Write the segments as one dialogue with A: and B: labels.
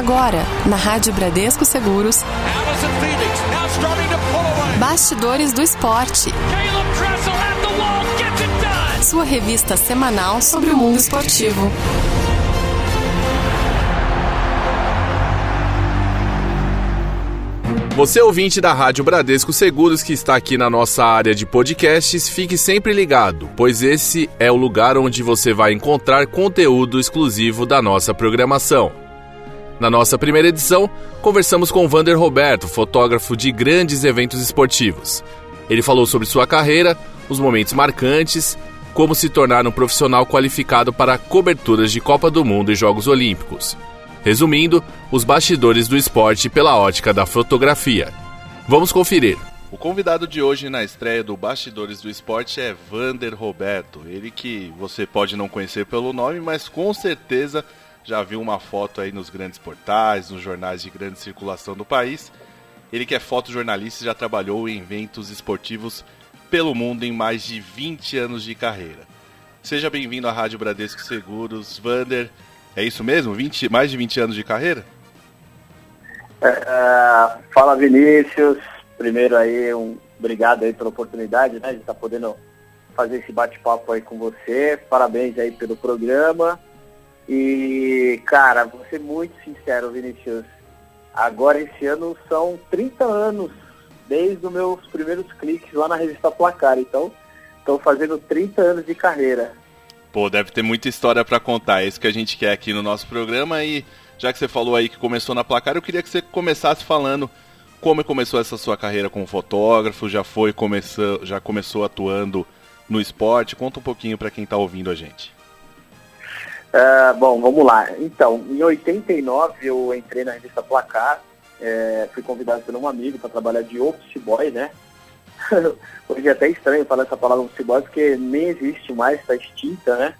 A: Agora, na Rádio Bradesco Seguros. Bastidores do Esporte. Sua revista semanal sobre o mundo esportivo.
B: Você ouvinte da Rádio Bradesco Seguros que está aqui na nossa área de podcasts, fique sempre ligado, pois esse é o lugar onde você vai encontrar conteúdo exclusivo da nossa programação. Na nossa primeira edição, conversamos com Vander Roberto, fotógrafo de grandes eventos esportivos. Ele falou sobre sua carreira, os momentos marcantes, como se tornar um profissional qualificado para coberturas de Copa do Mundo e Jogos Olímpicos. Resumindo, os bastidores do esporte pela ótica da fotografia. Vamos conferir. O convidado de hoje na estreia do Bastidores do Esporte é Vander Roberto. Ele que você pode não conhecer pelo nome, mas com certeza já viu uma foto aí nos grandes portais, nos jornais de grande circulação do país. Ele que é fotojornalista e já trabalhou em eventos esportivos pelo mundo em mais de 20 anos de carreira. Seja bem-vindo à Rádio Bradesco Seguros. Vander, é isso mesmo? 20, mais de 20 anos de carreira?
C: É, é, fala Vinícius, primeiro aí um obrigado aí pela oportunidade, né, de estar tá podendo fazer esse bate-papo aí com você. Parabéns aí pelo programa. E, cara, vou ser muito sincero, Vinícius. Agora esse ano são 30 anos desde os meus primeiros cliques lá na revista Placar. Então, estou fazendo 30 anos de carreira.
B: Pô, deve ter muita história para contar. É isso que a gente quer aqui no nosso programa. E já que você falou aí que começou na placar, eu queria que você começasse falando como começou essa sua carreira como fotógrafo. Já foi começou, já começou atuando no esporte. Conta um pouquinho para quem está ouvindo a gente.
C: Uh, bom, vamos lá. Então, em 89 eu entrei na revista Placar. É, fui convidado por um amigo para trabalhar de office boy, né? Hoje é até estranho falar essa palavra boy porque nem existe mais, está extinta, né?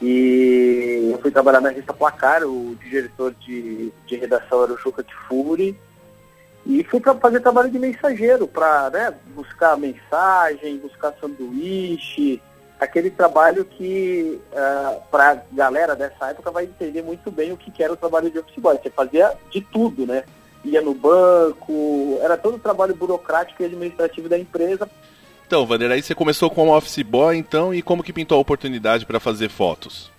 C: E eu fui trabalhar na revista Placar, o diretor de, de redação era o Chuca Tifuri, e fui para fazer trabalho de mensageiro, para né, buscar mensagem, buscar sanduíche, aquele trabalho que uh, ah, para a galera dessa época vai entender muito bem o que, que era o trabalho de office boy. Você fazia de tudo, né? ia no banco, era todo o trabalho burocrático e administrativo da empresa.
B: Então, Vander, aí você começou como office boy, então, e como que pintou a oportunidade para fazer fotos?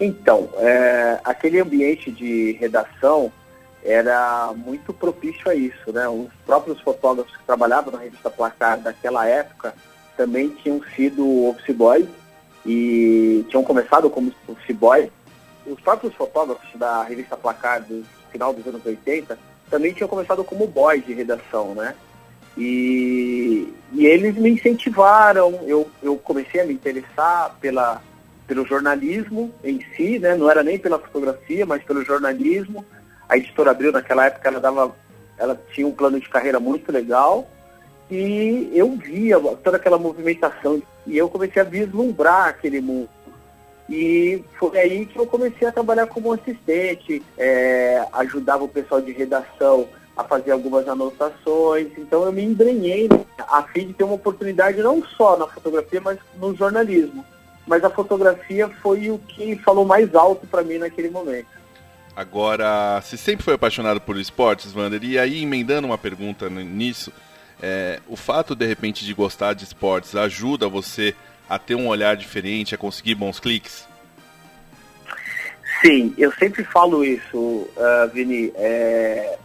C: Então, é, aquele ambiente de redação era muito propício a isso, né? Os próprios fotógrafos que trabalhavam na revista Placar daquela época também tinham sido office boys e tinham começado como office boy. Os próprios fotógrafos da revista Placar dos final dos anos 80, também tinham começado como boy de redação, né? E, e eles me incentivaram, eu, eu comecei a me interessar pela, pelo jornalismo em si, né? Não era nem pela fotografia, mas pelo jornalismo. A editora Abril naquela época ela dava, ela tinha um plano de carreira muito legal e eu via toda aquela movimentação e eu comecei a vislumbrar aquele mundo. E foi aí que eu comecei a trabalhar como assistente, é, ajudava o pessoal de redação a fazer algumas anotações. Então eu me embrenhei a fim de ter uma oportunidade não só na fotografia, mas no jornalismo. Mas a fotografia foi o que falou mais alto para mim naquele momento.
B: Agora, você sempre foi apaixonado por esportes, Wander? E aí, emendando uma pergunta nisso, é, o fato, de repente, de gostar de esportes ajuda você a ter um olhar diferente, a conseguir bons cliques?
C: Sim, eu sempre falo isso, uh, Vini. É,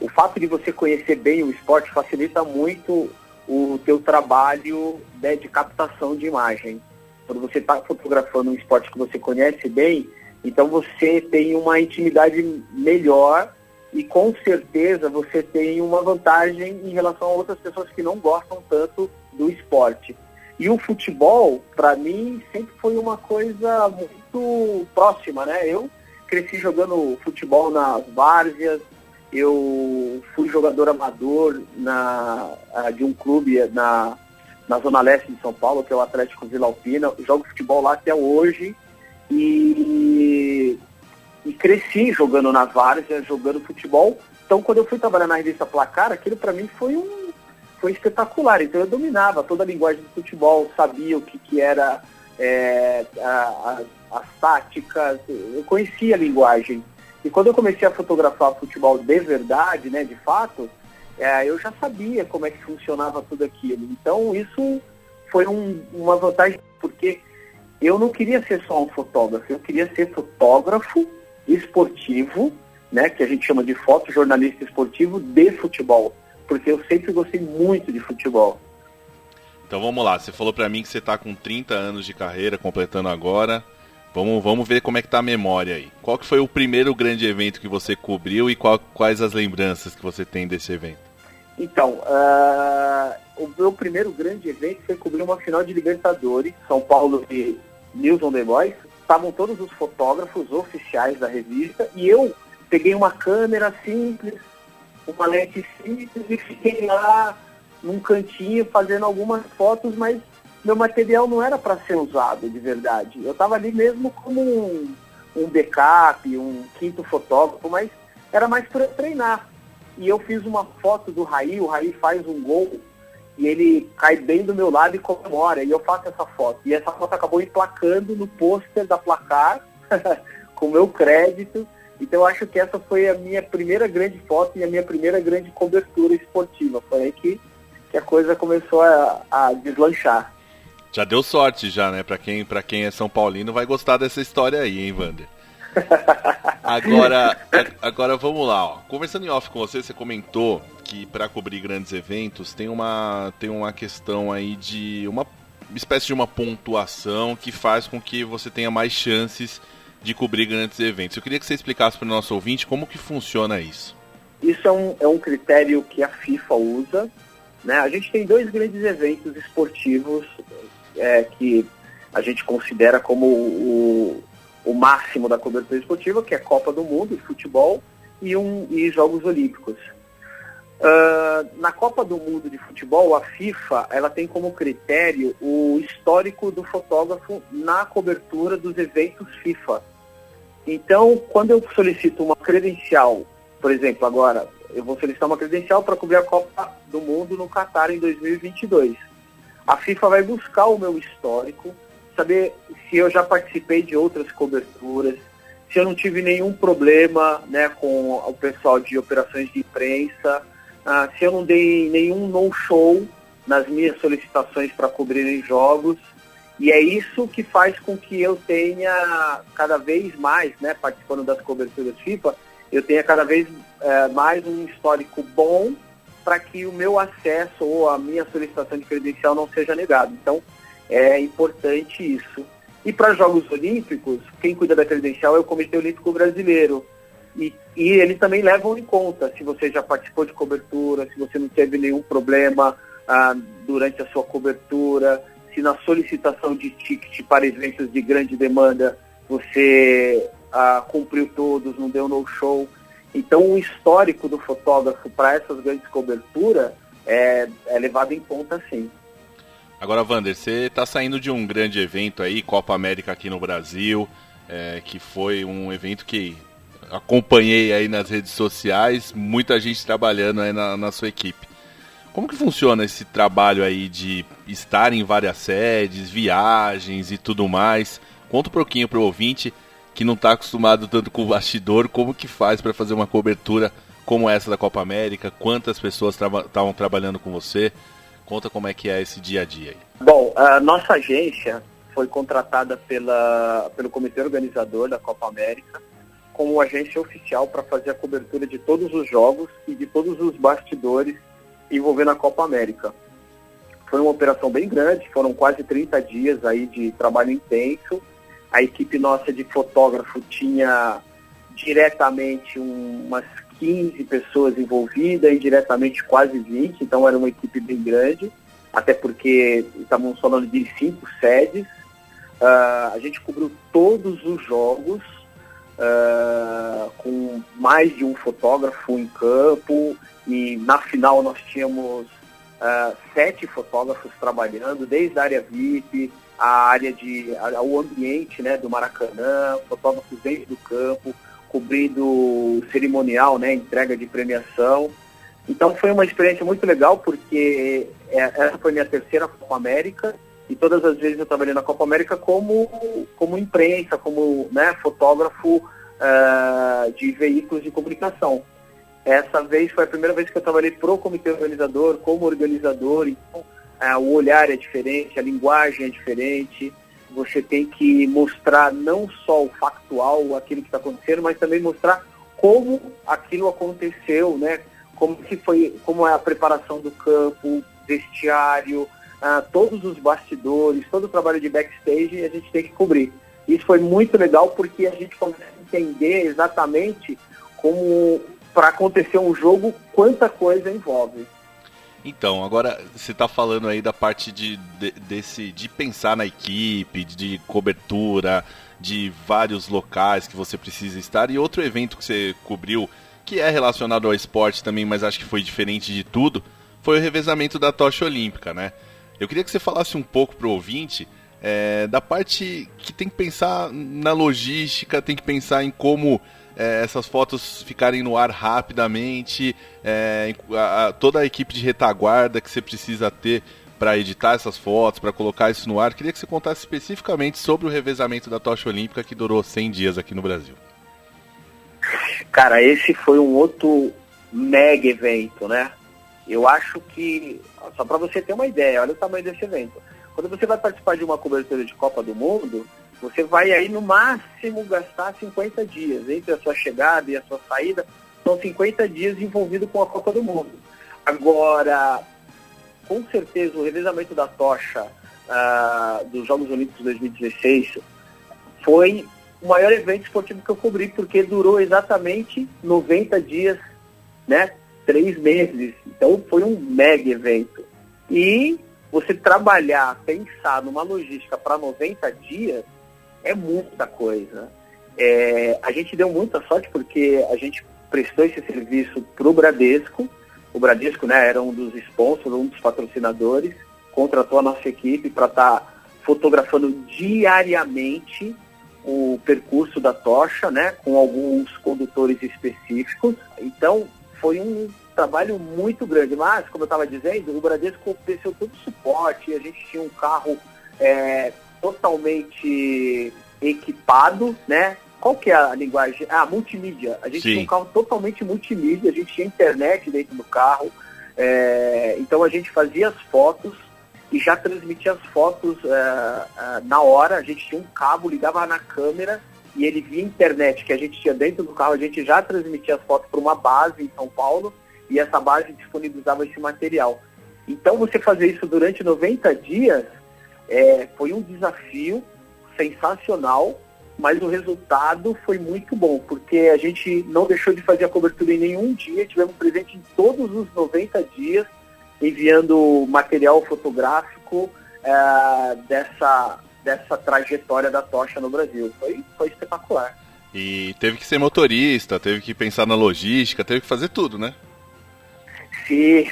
C: o fato de você conhecer bem o esporte facilita muito o teu trabalho né, de captação de imagem. Quando você está fotografando um esporte que você conhece bem, então você tem uma intimidade melhor e com certeza você tem uma vantagem em relação a outras pessoas que não gostam tanto do esporte. E o futebol, para mim, sempre foi uma coisa muito próxima, né? Eu cresci jogando futebol nas várzeas, eu fui jogador amador na, de um clube na, na Zona Leste de São Paulo, que é o Atlético Vila Alpina. jogo futebol lá até hoje e, e cresci jogando na várzea, jogando futebol. Então, quando eu fui trabalhar na revista Placar, aquilo para mim foi um foi espetacular. Então eu dominava toda a linguagem do futebol, sabia o que, que era é, a, a, as táticas, eu conhecia a linguagem. E quando eu comecei a fotografar futebol de verdade, né, de fato, é, eu já sabia como é que funcionava tudo aquilo. Então isso foi um, uma vantagem, porque eu não queria ser só um fotógrafo, eu queria ser fotógrafo esportivo, né, que a gente chama de fotojornalista esportivo de futebol, porque eu sempre gostei muito de futebol.
B: Então vamos lá, você falou para mim que você está com 30 anos de carreira, completando agora. Vamos, vamos ver como é que tá a memória aí. Qual que foi o primeiro grande evento que você cobriu e qual, quais as lembranças que você tem desse evento?
C: Então, uh, o meu primeiro grande evento foi cobrir uma final de Libertadores, São Paulo e News on the Boys. Estavam todos os fotógrafos oficiais da revista e eu peguei uma câmera simples, uma lente simples e fiquei lá num cantinho fazendo algumas fotos, mas meu material não era para ser usado de verdade. Eu estava ali mesmo como um, um backup, um quinto fotógrafo, mas era mais para treinar. E eu fiz uma foto do Raí, o Raí faz um gol e ele cai bem do meu lado e comemora. E eu faço essa foto. E essa foto acabou emplacando no pôster da placar, com meu crédito. Então eu acho que essa foi a minha primeira grande foto e a minha primeira grande cobertura esportiva. Foi aí que, que a coisa começou a, a deslanchar.
B: Já deu sorte já, né? Pra quem, pra quem é São Paulino vai gostar dessa história aí, hein, Wander? Agora, agora vamos lá. Ó. Conversando em off com você, você comentou que para cobrir grandes eventos tem uma, tem uma questão aí de uma espécie de uma pontuação que faz com que você tenha mais chances de cobrir grandes eventos. Eu queria que você explicasse para o nosso ouvinte como que funciona isso.
C: Isso é um, é um critério que a FIFA usa. Né? A gente tem dois grandes eventos esportivos é, que a gente considera como o, o máximo da cobertura esportiva, que é Copa do Mundo de futebol e, um, e Jogos Olímpicos. Uh, na Copa do Mundo de Futebol, a FIFA ela tem como critério o histórico do fotógrafo na cobertura dos eventos FIFA. Então, quando eu solicito uma credencial, por exemplo, agora eu vou solicitar uma credencial para cobrir a Copa do Mundo no Catar em 2022 a FIFA vai buscar o meu histórico, saber se eu já participei de outras coberturas, se eu não tive nenhum problema né, com o pessoal de operações de imprensa, ah, se eu não dei nenhum no-show nas minhas solicitações para cobrir jogos. E é isso que faz com que eu tenha cada vez mais, né, participando das coberturas FIFA, eu tenha cada vez é, mais um histórico bom para que o meu acesso ou a minha solicitação de credencial não seja negado. Então, é importante isso. E para Jogos Olímpicos, quem cuida da credencial é o Comitê Olímpico Brasileiro. E, e eles também levam em conta se você já participou de cobertura, se você não teve nenhum problema ah, durante a sua cobertura, se na solicitação de ticket para eventos de grande demanda você ah, cumpriu todos, não deu no show. Então, o histórico do fotógrafo para essas grandes coberturas é, é levado em conta, sim.
B: Agora, Vander, você está saindo de um grande evento aí, Copa América aqui no Brasil, é, que foi um evento que acompanhei aí nas redes sociais, muita gente trabalhando aí na, na sua equipe. Como que funciona esse trabalho aí de estar em várias sedes, viagens e tudo mais? Conta um pouquinho para o ouvinte que não está acostumado tanto com o bastidor, como que faz para fazer uma cobertura como essa da Copa América? Quantas pessoas estavam traba trabalhando com você? Conta como é que é esse dia a dia aí.
C: Bom, a nossa agência foi contratada pela, pelo comitê organizador da Copa América como agência oficial para fazer a cobertura de todos os jogos e de todos os bastidores envolvendo a Copa América. Foi uma operação bem grande, foram quase 30 dias aí de trabalho intenso a equipe nossa de fotógrafo tinha diretamente umas 15 pessoas envolvidas, indiretamente quase 20, então era uma equipe bem grande, até porque estávamos falando de cinco sedes. Uh, a gente cobriu todos os jogos uh, com mais de um fotógrafo em campo e na final nós tínhamos uh, sete fotógrafos trabalhando, desde a área VIP, a área de a, o ambiente né, do Maracanã, fotógrafos dentro do campo, cobrindo cerimonial, né, entrega de premiação. Então foi uma experiência muito legal porque é, essa foi minha terceira Copa América e todas as vezes eu trabalhei na Copa América como, como imprensa, como né, fotógrafo uh, de veículos de comunicação. Essa vez foi a primeira vez que eu trabalhei pro comitê organizador, como organizador, então uh, o olhar é diferente, a linguagem é diferente, você tem que mostrar não só o factual, aquilo que está acontecendo, mas também mostrar como aquilo aconteceu, né? Como que foi, como é a preparação do campo, vestiário, uh, todos os bastidores, todo o trabalho de backstage a gente tem que cobrir. Isso foi muito legal porque a gente começa a entender exatamente como para acontecer um jogo quanta coisa envolve.
B: Então, agora você está falando aí da parte de, de, desse, de pensar na equipe, de cobertura, de vários locais que você precisa estar. E outro evento que você cobriu, que é relacionado ao esporte também, mas acho que foi diferente de tudo, foi o revezamento da tocha olímpica, né? Eu queria que você falasse um pouco pro ouvinte é, da parte que tem que pensar na logística, tem que pensar em como é, essas fotos ficarem no ar rapidamente, é, a, a, toda a equipe de retaguarda que você precisa ter para editar essas fotos, para colocar isso no ar. Queria que você contasse especificamente sobre o revezamento da tocha olímpica que durou 100 dias aqui no Brasil.
C: Cara, esse foi um outro mega evento, né? Eu acho que, só para você ter uma ideia, olha o tamanho desse evento. Quando você vai participar de uma cobertura de Copa do Mundo, você vai aí no máximo gastar 50 dias. Entre a sua chegada e a sua saída, são 50 dias envolvido com a Copa do Mundo. Agora, com certeza, o revezamento da tocha uh, dos Jogos Olímpicos 2016 foi o maior evento esportivo que eu cobri, porque durou exatamente 90 dias, né? Três meses. Então foi um mega evento. E você trabalhar, pensar numa logística para 90 dias é muita coisa. É, a gente deu muita sorte porque a gente prestou esse serviço para o Bradesco. O Bradesco né, era um dos sponsors, um dos patrocinadores, contratou a nossa equipe para estar tá fotografando diariamente o percurso da tocha, né, com alguns condutores específicos. Então, foi um trabalho muito grande. Mas, como eu estava dizendo, o Bradesco ofereceu todo o suporte, a gente tinha um carro é, totalmente equipado, né? Qual que é a linguagem? Ah, multimídia. A gente Sim. tinha um carro totalmente multimídia, a gente tinha internet dentro do carro. É, então a gente fazia as fotos e já transmitia as fotos é, é, na hora. A gente tinha um cabo, ligava na câmera e ele via internet que a gente tinha dentro do carro, a gente já transmitia as fotos para uma base em São Paulo e essa base disponibilizava esse material. Então você fazer isso durante 90 dias é, foi um desafio sensacional, mas o resultado foi muito bom, porque a gente não deixou de fazer a cobertura em nenhum dia, tivemos presente em todos os 90 dias, enviando material fotográfico é, dessa, dessa trajetória da tocha no Brasil. Foi, foi espetacular.
B: E teve que ser motorista, teve que pensar na logística, teve que fazer tudo, né?
C: Sim.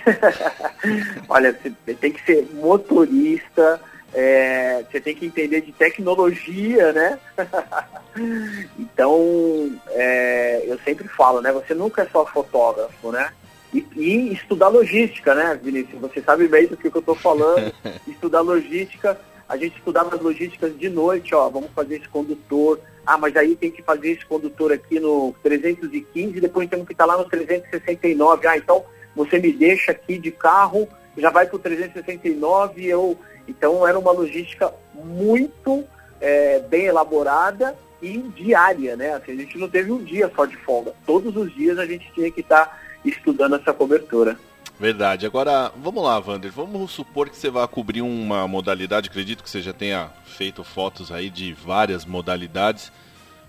C: Olha, você tem que ser motorista, é, você tem que entender de tecnologia, né? então, é, eu sempre falo, né? Você nunca é só fotógrafo, né? E, e, estudar logística, né, Vinícius? Você sabe bem do que eu estou falando. estudar logística, a gente estudava as logísticas de noite, ó, vamos fazer esse condutor. Ah, mas aí tem que fazer esse condutor aqui no 315 e depois temos que estar lá no 369. Ah, então você me deixa aqui de carro, já vai para o 369, eu então era uma logística muito é, bem elaborada e diária, né? Assim, a gente não teve um dia só de folga. Todos os dias a gente tinha que estar tá estudando essa cobertura.
B: Verdade. Agora, vamos lá, Wander. Vamos supor que você vai cobrir uma modalidade. Acredito que você já tenha feito fotos aí de várias modalidades.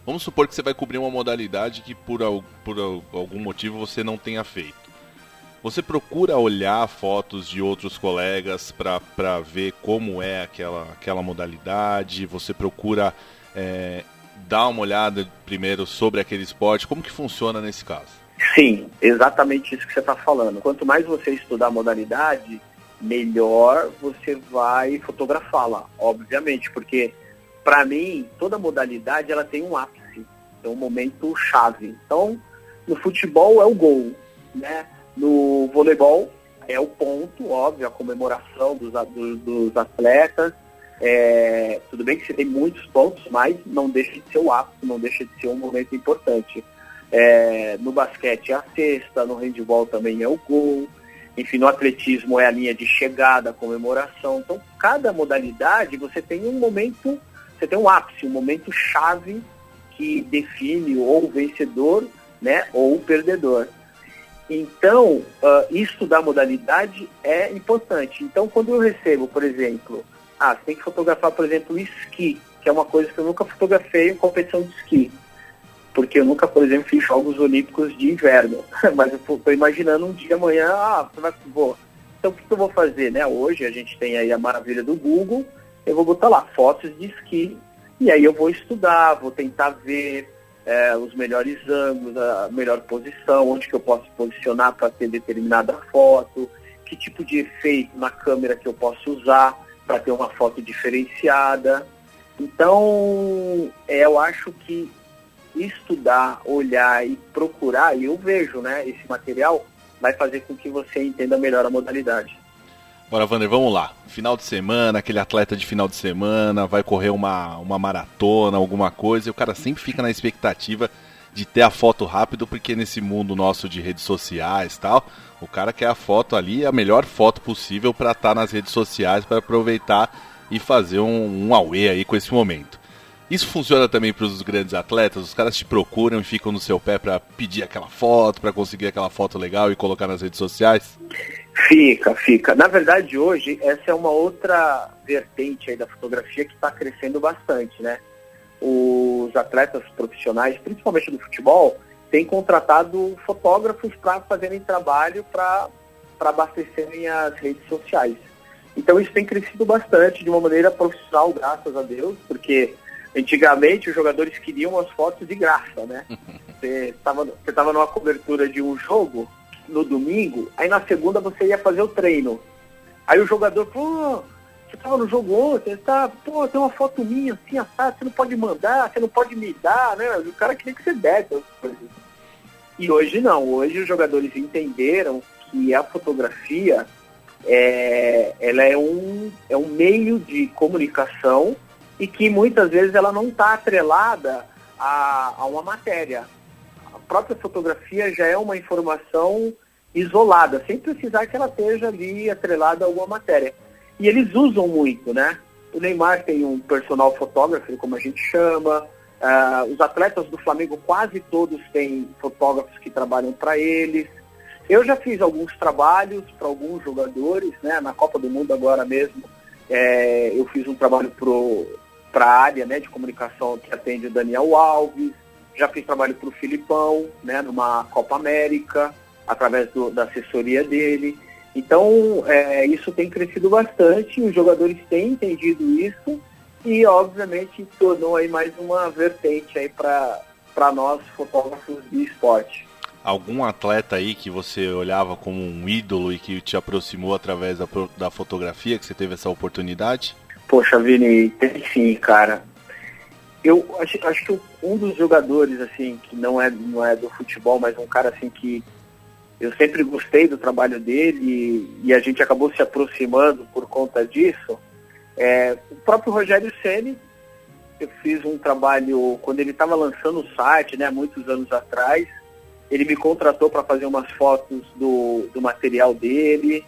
B: Vamos supor que você vai cobrir uma modalidade que por, por algum motivo você não tenha feito. Você procura olhar fotos de outros colegas para ver como é aquela, aquela modalidade? Você procura é, dar uma olhada primeiro sobre aquele esporte? Como que funciona nesse caso?
C: Sim, exatamente isso que você está falando. Quanto mais você estudar a modalidade, melhor você vai fotografá-la, obviamente, porque para mim toda modalidade ela tem um ápice, tem um momento chave. Então, no futebol é o gol, né? No voleibol é o ponto, óbvio, a comemoração dos, dos, dos atletas. É, tudo bem que você tem muitos pontos, mas não deixa de ser o ápice, não deixa de ser um momento importante. É, no basquete é a cesta, no handball também é o gol, enfim, no atletismo é a linha de chegada, a comemoração. Então, cada modalidade você tem um momento, você tem um ápice, um momento chave que define ou o vencedor, né, ou o perdedor. Então, uh, estudar modalidade é importante. Então, quando eu recebo, por exemplo, ah, você tem que fotografar, por exemplo, esqui, que é uma coisa que eu nunca fotografei em competição de esqui. Porque eu nunca, por exemplo, fiz Jogos Olímpicos de inverno. Mas eu estou imaginando um dia amanhã, ah, vai, vou. Então o que, que eu vou fazer, né? Hoje a gente tem aí a maravilha do Google, eu vou botar lá fotos de esqui, e aí eu vou estudar, vou tentar ver é, os melhores ângulos, a melhor posição, onde que eu posso posicionar para ter determinada foto, que tipo de efeito na câmera que eu posso usar para ter uma foto diferenciada. Então, é, eu acho que estudar, olhar e procurar, e eu vejo né, esse material, vai fazer com que você entenda melhor a modalidade.
B: Bora, Vander, vamos lá. Final de semana, aquele atleta de final de semana, vai correr uma, uma maratona, alguma coisa, e o cara sempre fica na expectativa de ter a foto rápido, porque nesse mundo nosso de redes sociais tal, o cara quer a foto ali, a melhor foto possível para estar tá nas redes sociais, para aproveitar e fazer um, um away aí com esse momento. Isso funciona também para os grandes atletas? Os caras te procuram e ficam no seu pé para pedir aquela foto, para conseguir aquela foto legal e colocar nas redes sociais?
C: Fica, fica. Na verdade, hoje, essa é uma outra vertente da fotografia que está crescendo bastante, né? Os atletas profissionais, principalmente do futebol, tem contratado fotógrafos para fazerem trabalho para abastecerem as redes sociais. Então isso tem crescido bastante de uma maneira profissional, graças a Deus, porque antigamente os jogadores queriam as fotos de graça, né? Você estava numa cobertura de um jogo no domingo, aí na segunda você ia fazer o treino. Aí o jogador, pô, você estava no jogo ontem, você tá, pô, tem uma foto minha assim, assado, você não pode mandar, você não pode me dar, né? O cara queria que você desse as coisas. E hoje não, hoje os jogadores entenderam que a fotografia é, ela é um, é um meio de comunicação e que muitas vezes ela não está atrelada a, a uma matéria. A própria fotografia já é uma informação isolada, sem precisar que ela esteja ali atrelada a alguma matéria. E eles usam muito, né? O Neymar tem um personal fotógrafo, como a gente chama, Uh, os atletas do Flamengo quase todos têm fotógrafos que trabalham para eles. Eu já fiz alguns trabalhos para alguns jogadores, né? Na Copa do Mundo agora mesmo, é, eu fiz um trabalho para a área né, de comunicação que atende o Daniel Alves. Já fiz trabalho para o Filipão, né? Numa Copa América, através do, da assessoria dele. Então, é, isso tem crescido bastante, os jogadores têm entendido isso e obviamente tornou aí mais uma vertente aí para nós fotógrafos de esporte.
B: Algum atleta aí que você olhava como um ídolo e que te aproximou através da, da fotografia, que você teve essa oportunidade?
C: Poxa, Vini, tem sim, cara. Eu acho, acho que um dos jogadores, assim, que não é, não é do futebol, mas um cara, assim, que eu sempre gostei do trabalho dele e, e a gente acabou se aproximando por conta disso, é, o próprio Rogério Ceni, eu fiz um trabalho quando ele estava lançando o site, né, muitos anos atrás. Ele me contratou para fazer umas fotos do, do material dele.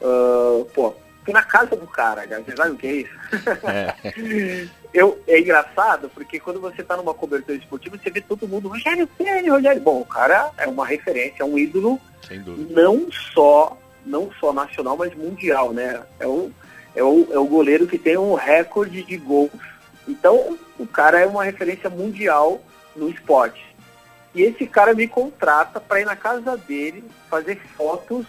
C: Uh, pô, fui na casa do cara, cara. Você sabe o que é isso? É. eu, é engraçado, porque quando você está numa cobertura esportiva, você vê todo mundo, Rogério Ceni, Rogério. Bom, o cara é uma referência, é um ídolo, não só, não só nacional, mas mundial, né? É um, é o, é o goleiro que tem um recorde de gols. Então, o cara é uma referência mundial no esporte. E esse cara me contrata para ir na casa dele fazer fotos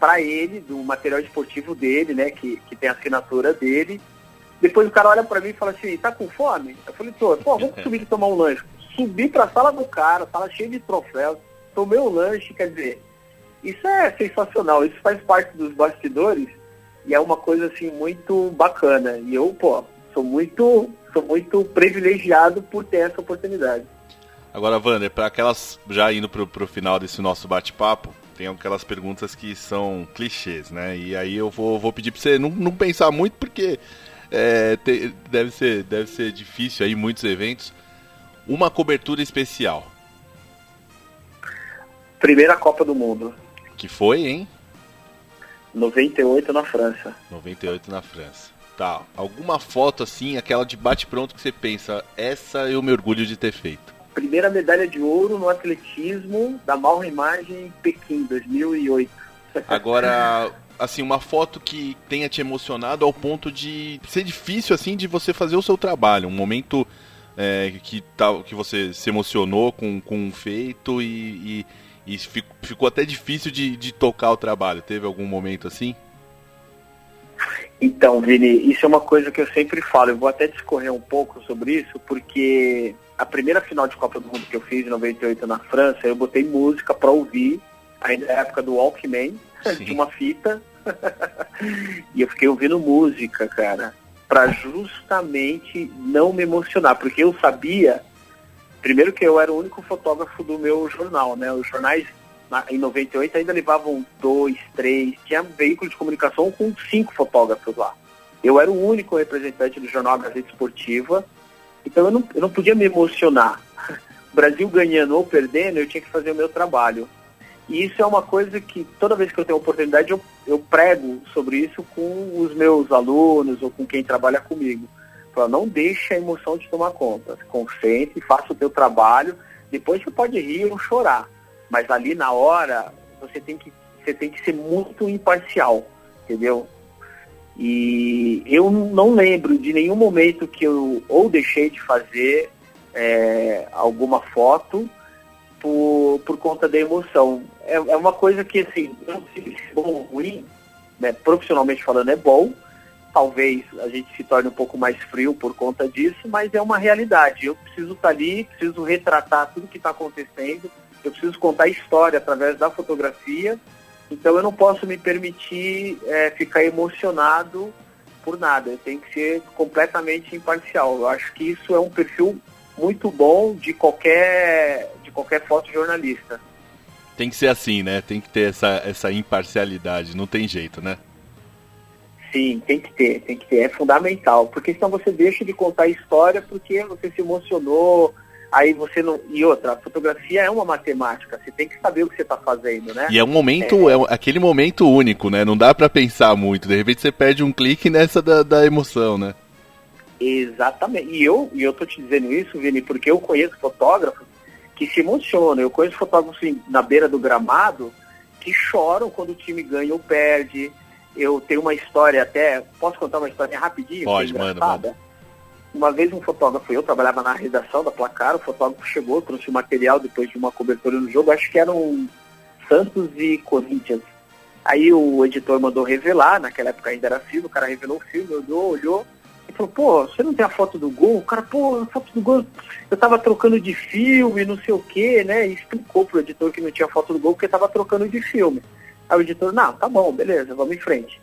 C: para ele, do material esportivo dele, né, que, que tem a assinatura dele. Depois o cara olha para mim e fala assim, tá com fome? Eu falei, tô, pô, vamos subir e tomar um lanche. Subi para a sala do cara, sala cheia de troféus, tomei um lanche, quer dizer, isso é sensacional, isso faz parte dos bastidores e é uma coisa assim muito bacana. E eu, pô, sou muito, sou muito privilegiado por ter essa oportunidade.
B: Agora, Wander, para aquelas já indo pro, pro final desse nosso bate-papo, tem aquelas perguntas que são clichês, né? E aí eu vou, vou pedir para você não, não pensar muito porque é, te, deve, ser, deve ser difícil aí, muitos eventos. Uma cobertura especial.
C: Primeira Copa do Mundo.
B: Que foi, hein?
C: 98 na França.
B: 98 na França. Tá. Alguma foto assim, aquela de bate-pronto que você pensa, essa eu me orgulho de ter feito.
C: Primeira medalha de ouro no atletismo da Malra Imagem em Pequim, 2008.
B: Agora, assim, uma foto que tenha te emocionado ao ponto de ser difícil, assim, de você fazer o seu trabalho. Um momento é, que, tá, que você se emocionou com, com um feito e, e, e ficou, ficou, até difícil de, de tocar o trabalho. Teve algum momento assim?
C: Então, Vini, isso é uma coisa que eu sempre falo. Eu vou até discorrer um pouco sobre isso, porque a primeira final de Copa do Mundo que eu fiz em 98 na França, eu botei música para ouvir, ainda na época do Walkman, Sim. de uma fita, e eu fiquei ouvindo música, cara, para justamente não me emocionar, porque eu sabia, primeiro que eu era o único fotógrafo do meu jornal, né? Os jornais em 98 ainda levavam dois, três, tinha veículo de comunicação com cinco fotógrafos lá. Eu era o único representante do jornal Gazeta Esportiva, então eu não, eu não podia me emocionar. O Brasil ganhando ou perdendo, eu tinha que fazer o meu trabalho. E isso é uma coisa que toda vez que eu tenho oportunidade eu, eu prego sobre isso com os meus alunos ou com quem trabalha comigo. Fala, não deixe a emoção de tomar conta. Concentre, faça o teu trabalho. Depois você pode rir ou chorar. Mas ali na hora você tem que, você tem que ser muito imparcial, entendeu? E eu não lembro de nenhum momento que eu ou deixei de fazer é, alguma foto por, por conta da emoção. É, é uma coisa que, assim, não se bom ou ruim, né, profissionalmente falando é bom, talvez a gente se torne um pouco mais frio por conta disso, mas é uma realidade. Eu preciso estar ali, preciso retratar tudo que está acontecendo, eu preciso contar história através da fotografia, então eu não posso me permitir é, ficar emocionado por nada, eu tenho que ser completamente imparcial. Eu acho que isso é um perfil muito bom de qualquer de qualquer fotojornalista.
B: Tem que ser assim, né? Tem que ter essa, essa imparcialidade, não tem jeito, né?
C: Sim, tem que ter, tem que ter, é fundamental, porque senão você deixa de contar a história porque você se emocionou, aí você não. E outra, a fotografia é uma matemática, você tem que saber o que você está fazendo, né?
B: E é um momento, é... é, aquele momento único, né? Não dá para pensar muito, de repente você perde um clique nessa da, da emoção, né?
C: Exatamente. E eu, e eu tô te dizendo isso, Vini, porque eu conheço fotógrafos que se emocionam. Eu conheço fotógrafos assim, na beira do gramado que choram quando o time ganha ou perde. Eu tenho uma história até, posso contar uma história rapidinho?
B: Pode, manda, manda.
C: Uma vez um fotógrafo, eu trabalhava na redação da Placar, o fotógrafo chegou, trouxe o material depois de uma cobertura no jogo, acho que eram Santos e Corinthians. Aí o editor mandou revelar, naquela época ainda era filme, o cara revelou o filme, olhou, olhou, e falou, pô, você não tem a foto do gol? O cara, pô, a foto do gol, eu tava trocando de filme, não sei o quê, né? E explicou pro editor que não tinha foto do gol porque tava trocando de filme. Aí o editor, não, tá bom, beleza, vamos em frente.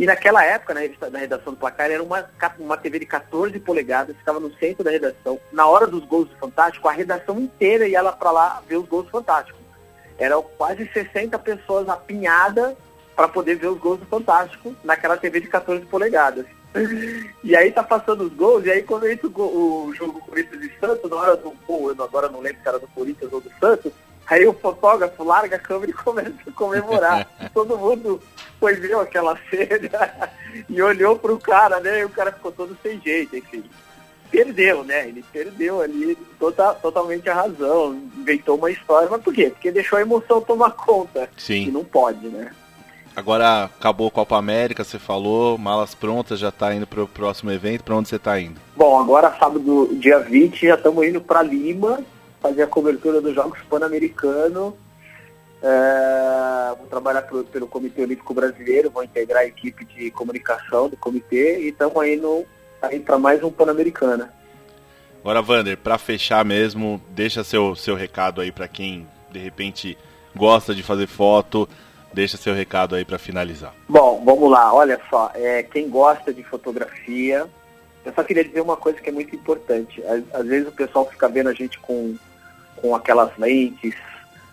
C: E naquela época, na, revista, na redação do placar, era uma, uma TV de 14 polegadas, ficava no centro da redação. Na hora dos gols do Fantástico, a redação inteira ia lá para lá ver os gols do Fantástico. Eram quase 60 pessoas apinhadas para poder ver os gols do Fantástico naquela TV de 14 polegadas. E aí tá passando os gols, e aí quando entra o, gol, o jogo Corinthians e Santos, na hora do gol, eu agora não lembro se era do Corinthians ou do Santos, aí o fotógrafo larga a câmera e começa a comemorar. todo mundo foi ver aquela cena e olhou pro cara, né? E o cara ficou todo sem jeito, enfim. Perdeu, né? Ele perdeu ali tota, totalmente a razão, inventou uma história, mas por quê? Porque deixou a emoção tomar conta.
B: Sim.
C: E não pode, né?
B: Agora acabou a Copa América, você falou, malas prontas, já está indo para o próximo evento. Para onde você está indo?
C: Bom, agora sábado, dia 20, já estamos indo para Lima, fazer a cobertura dos Jogos Pan-Americanos. É, vou trabalhar pro, pelo Comitê Olímpico Brasileiro, vou integrar a equipe de comunicação do comitê e estamos indo aí para mais um Pan-Americana.
B: Agora, Vander, para fechar mesmo, deixa seu, seu recado aí para quem de repente gosta de fazer foto, Deixa seu recado aí para finalizar.
C: Bom, vamos lá. Olha só, é, quem gosta de fotografia, eu só queria dizer uma coisa que é muito importante. Às, às vezes o pessoal fica vendo a gente com, com aquelas lentes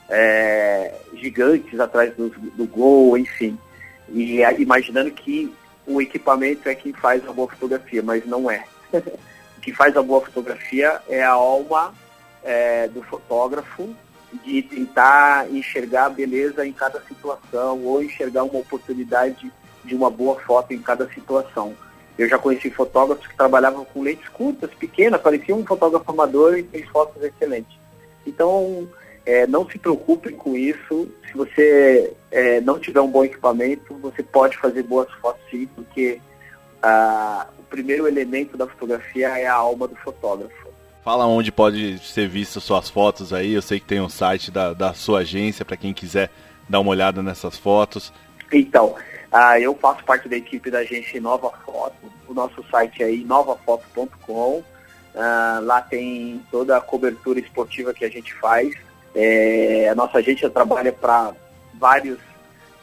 C: é, gigantes atrás do, do gol, enfim, e é, imaginando que o equipamento é quem faz a boa fotografia, mas não é. o que faz a boa fotografia é a alma é, do fotógrafo de tentar enxergar a beleza em cada situação ou enxergar uma oportunidade de uma boa foto em cada situação. Eu já conheci fotógrafos que trabalhavam com lentes curtas, pequenas, parecia um fotógrafo amador e fez fotos excelentes. Então, é, não se preocupem com isso. Se você é, não tiver um bom equipamento, você pode fazer boas fotos sim, porque ah, o primeiro elemento da fotografia é a alma do fotógrafo.
B: Fala onde pode ser visto suas fotos aí. Eu sei que tem um site da, da sua agência para quem quiser dar uma olhada nessas fotos.
C: Então, ah, eu faço parte da equipe da agência Nova Foto. O nosso site é inovafoto.com. Ah, lá tem toda a cobertura esportiva que a gente faz. É, a nossa agência trabalha para vários,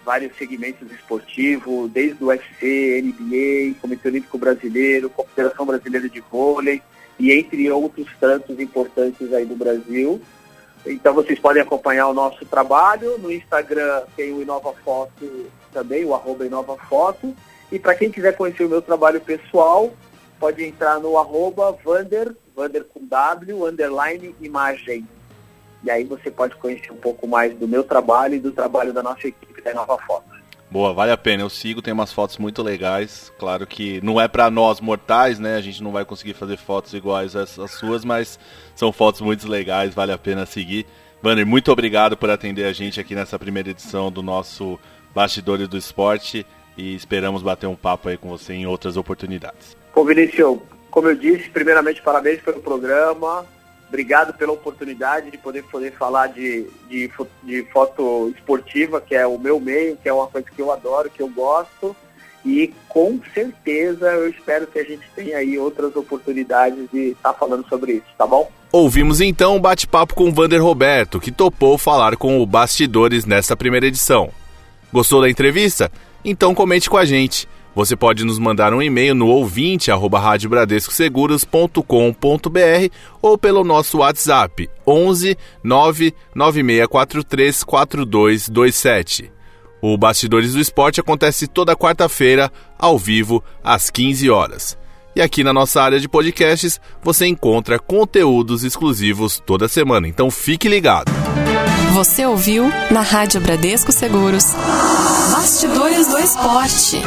C: vários segmentos esportivos, desde o UFC, NBA, Comitê Olímpico Brasileiro, Confederação Brasileira de Vôlei e entre outros tantos importantes aí do Brasil. Então vocês podem acompanhar o nosso trabalho. No Instagram tem o Inova Foto também, o arroba Inova Foto. E para quem quiser conhecer o meu trabalho pessoal, pode entrar no arroba Vander, Vander com W, underline imagem. E aí você pode conhecer um pouco mais do meu trabalho e do trabalho da nossa equipe da Inova Foto.
B: Boa, vale a pena. Eu sigo, tem umas fotos muito legais. Claro que não é para nós mortais, né? A gente não vai conseguir fazer fotos iguais às, suas, mas são fotos muito legais, vale a pena seguir. Vander, muito obrigado por atender a gente aqui nessa primeira edição do nosso Bastidores do Esporte e esperamos bater um papo aí com você em outras oportunidades.
C: Pô, Vinícius, como eu disse, primeiramente parabéns pelo programa. Obrigado pela oportunidade de poder, poder falar de, de, de foto esportiva, que é o meu meio, que é uma coisa que eu adoro, que eu gosto. E com certeza eu espero que a gente tenha aí outras oportunidades de estar tá falando sobre isso, tá bom?
B: Ouvimos então um bate-papo com o Vander Roberto, que topou falar com o Bastidores nesta primeira edição. Gostou da entrevista? Então comente com a gente. Você pode nos mandar um e-mail no ouvinte arroba ou pelo nosso WhatsApp 11 99643 4227. O Bastidores do Esporte acontece toda quarta-feira, ao vivo, às 15 horas. E aqui na nossa área de podcasts você encontra conteúdos exclusivos toda semana, então fique ligado.
A: Você ouviu na Rádio Bradesco Seguros Bastidores do Esporte.